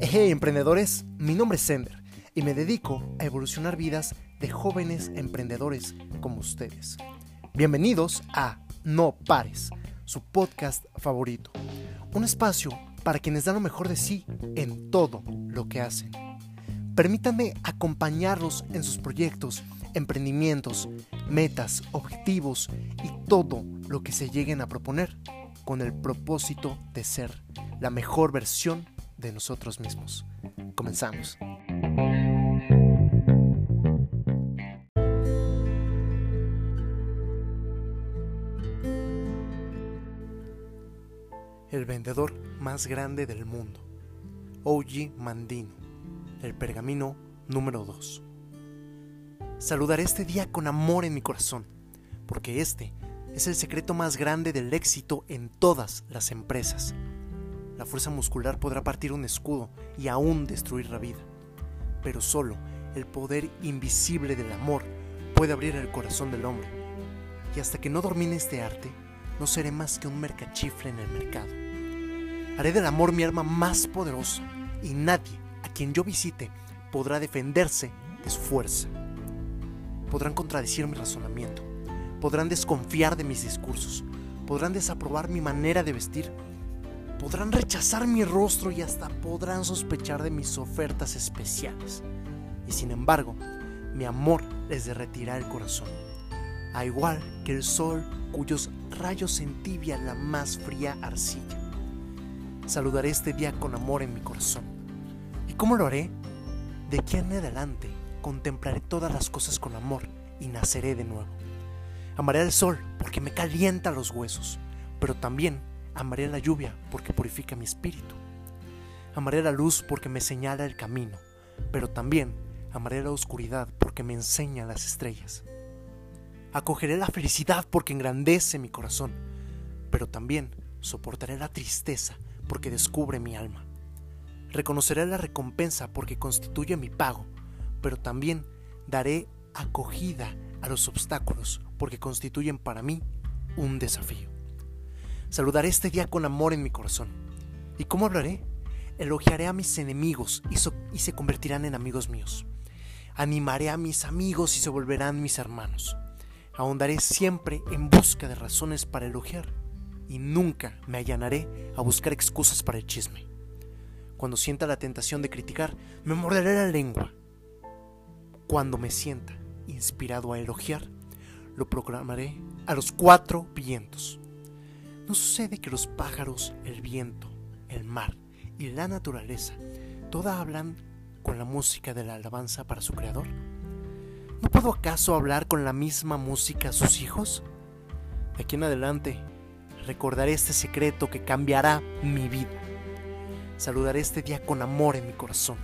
Hey emprendedores, mi nombre es Sender y me dedico a evolucionar vidas de jóvenes emprendedores como ustedes. Bienvenidos a No Pares, su podcast favorito. Un espacio para quienes dan lo mejor de sí en todo lo que hacen. Permítanme acompañarlos en sus proyectos, emprendimientos, metas, objetivos y todo lo que se lleguen a proponer con el propósito de ser la mejor versión de nosotros mismos. Comenzamos. El vendedor más grande del mundo, Oji Mandino, el pergamino número 2. Saludaré este día con amor en mi corazón, porque este es el secreto más grande del éxito en todas las empresas la fuerza muscular podrá partir un escudo y aún destruir la vida. Pero solo el poder invisible del amor puede abrir el corazón del hombre. Y hasta que no domine este arte, no seré más que un mercachifle en el mercado. Haré del amor mi arma más poderosa y nadie a quien yo visite podrá defenderse de su fuerza. Podrán contradecir mi razonamiento, podrán desconfiar de mis discursos, podrán desaprobar mi manera de vestir podrán rechazar mi rostro y hasta podrán sospechar de mis ofertas especiales. Y sin embargo, mi amor les derretirá el corazón, a igual que el sol cuyos rayos entibia la más fría arcilla. Saludaré este día con amor en mi corazón. ¿Y cómo lo haré? De aquí en adelante contemplaré todas las cosas con amor y naceré de nuevo. Amaré al sol porque me calienta los huesos, pero también Amaré la lluvia porque purifica mi espíritu. Amaré la luz porque me señala el camino, pero también amaré la oscuridad porque me enseña las estrellas. Acogeré la felicidad porque engrandece mi corazón, pero también soportaré la tristeza porque descubre mi alma. Reconoceré la recompensa porque constituye mi pago, pero también daré acogida a los obstáculos porque constituyen para mí un desafío. Saludaré este día con amor en mi corazón. ¿Y cómo hablaré? Elogiaré a mis enemigos y, y, se convertirán en amigos míos. Animaré a mis amigos y se volverán mis hermanos. Ahondaré siempre en busca de razones para elogiar y nunca me allanaré a buscar excusas para el chisme. Cuando sienta la tentación de criticar, me morderé la lengua. Cuando me sienta inspirado a elogiar, lo proclamaré a los cuatro vientos. ¿No sucede que los pájaros, el viento, el mar y la naturaleza, todas hablan con la música de la alabanza para su creador? ¿No puedo acaso hablar con la misma música a sus hijos? De aquí en adelante, recordaré este secreto que cambiará mi vida. Saludaré este día con amor en mi corazón.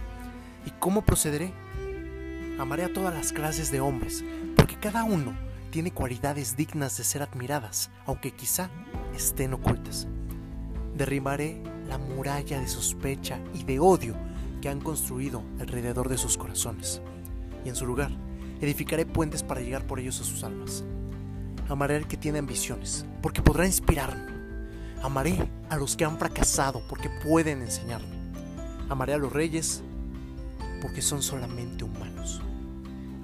¿Y cómo procederé? Amaré a todas las clases de hombres, porque cada uno tiene cualidades dignas de ser admiradas, aunque quizá estén ocultas. Derribaré la muralla de sospecha y de odio que han construido alrededor de sus corazones, y en su lugar edificaré puentes para llegar por ellos a sus almas. Amaré al que tiene ambiciones, porque podrá inspirarme. Amaré a los que han fracasado, porque pueden enseñarme. Amaré a los reyes, porque son solamente humanos.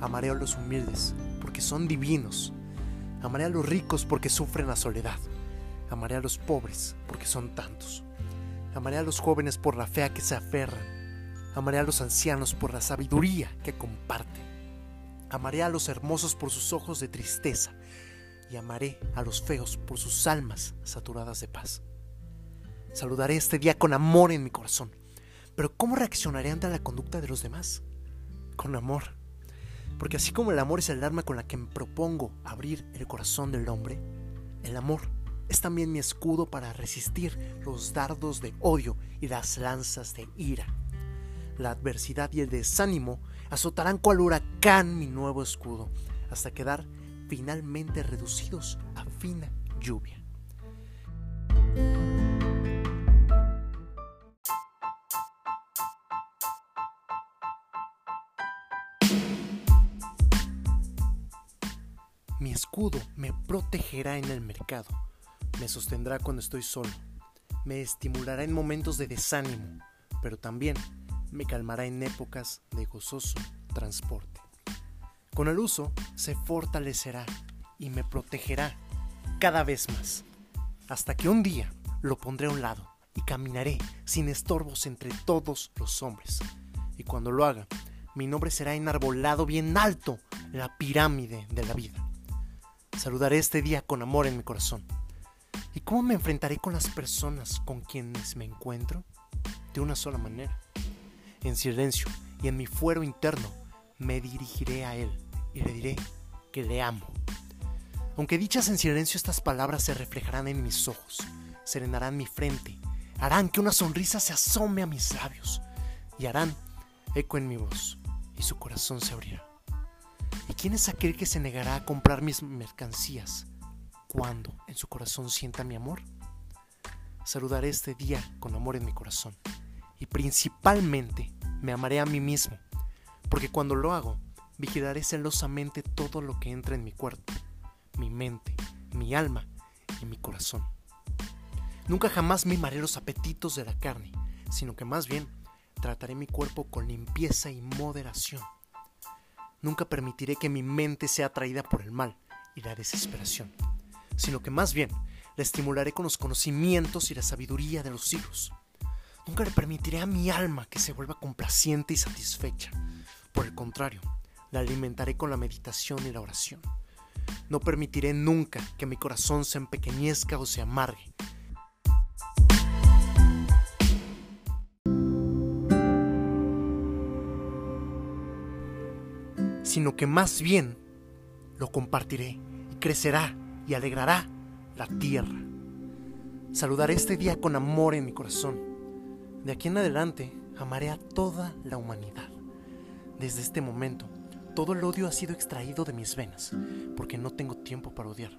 Amaré a los humildes, porque son divinos. Amaré a los ricos porque sufren la soledad. Amaré a los pobres porque son tantos. Amaré a los jóvenes por la fe a que se aferran. Amaré a los ancianos por la sabiduría que comparten. Amaré a los hermosos por sus ojos de tristeza. Y amaré a los feos por sus almas saturadas de paz. Saludaré este día con amor en mi corazón. Pero ¿cómo reaccionaré ante la conducta de los demás? Con amor. Porque así como el amor es el arma con la que me propongo abrir el corazón del hombre, el amor es también mi escudo para resistir los dardos de odio y las lanzas de ira. La adversidad y el desánimo azotarán cual huracán mi nuevo escudo, hasta quedar finalmente reducidos a fina lluvia. Escudo me protegerá en el mercado Me sostendrá cuando estoy solo. Me estimulará en momentos de desánimo, pero también me calmará en épocas de gozoso transporte. Con el uso se fortalecerá y me protegerá cada vez más, hasta que un día lo pondré a un lado y caminaré sin estorbos entre todos los hombres. Y cuando lo haga, mi nombre será enarbolado bien alto en la pirámide de la vida. Saludaré este día con amor en mi corazón. ¿Y cómo me enfrentaré con las personas con quienes me encuentro? De una sola manera. En silencio y en mi fuero interno me dirigiré a Él y le diré que le amo. Aunque dichas en silencio estas palabras se reflejarán en mis ojos, serenarán mi frente, harán que una sonrisa se asome a mis labios y harán eco en mi voz y su corazón se abrirá. ¿Y quién es aquel que se negará a comprar mis mercancías cuando en su corazón sienta mi amor? Saludaré este día con amor en mi corazón y principalmente me amaré a mí mismo, porque cuando lo hago, vigilaré celosamente todo lo que entra en mi cuerpo, mi mente, mi alma y mi corazón. Nunca jamás mimaré los apetitos de la carne, sino que más bien trataré mi cuerpo con limpieza y moderación. Nunca permitiré que mi mente sea atraída por el mal y la desesperación, sino que más bien la estimularé con los conocimientos y la sabiduría de los siglos. Nunca le permitiré a mi alma que se vuelva complaciente y satisfecha. Por el contrario, la alimentaré con la meditación y la oración. No permitiré nunca que mi corazón se empequeñezca o se amargue. Sino que más bien lo compartiré y crecerá y alegrará la tierra. Saludaré este día con amor en mi corazón de aquí en adelante amaré a toda la humanidad. Desde este momento, todo el odio ha sido extraído de mis venas, porque no tengo tiempo para odiar,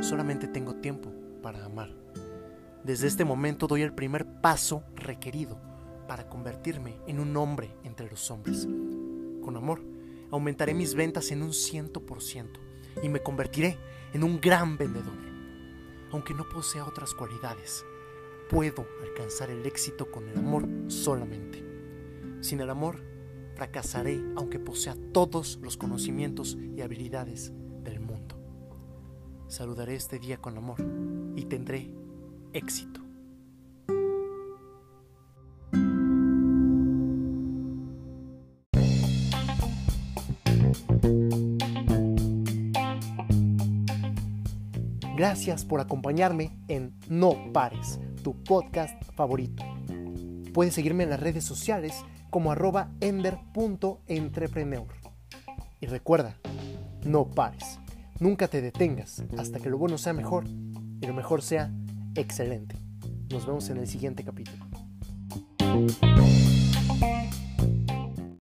solamente tengo tiempo para amar. Desde este momento doy el primer paso requerido para convertirme en un hombre entre los hombres. Con amor, aumentaré mis ventas en un ciento por ciento y me convertiré en un gran vendedor. Aunque no posea otras cualidades, puedo alcanzar el éxito con el amor solamente. Sin el amor, fracasaré aunque posea todos los conocimientos y habilidades del mundo. Saludaré este día con amor y tendré éxito. Gracias por acompañarme en No Pares tu podcast favorito. Puedes seguirme en las redes sociales como arroba ender.entrepreneur. Y recuerda, no pares, nunca te detengas hasta que lo bueno sea mejor y lo mejor sea excelente. Nos vemos en el siguiente capítulo.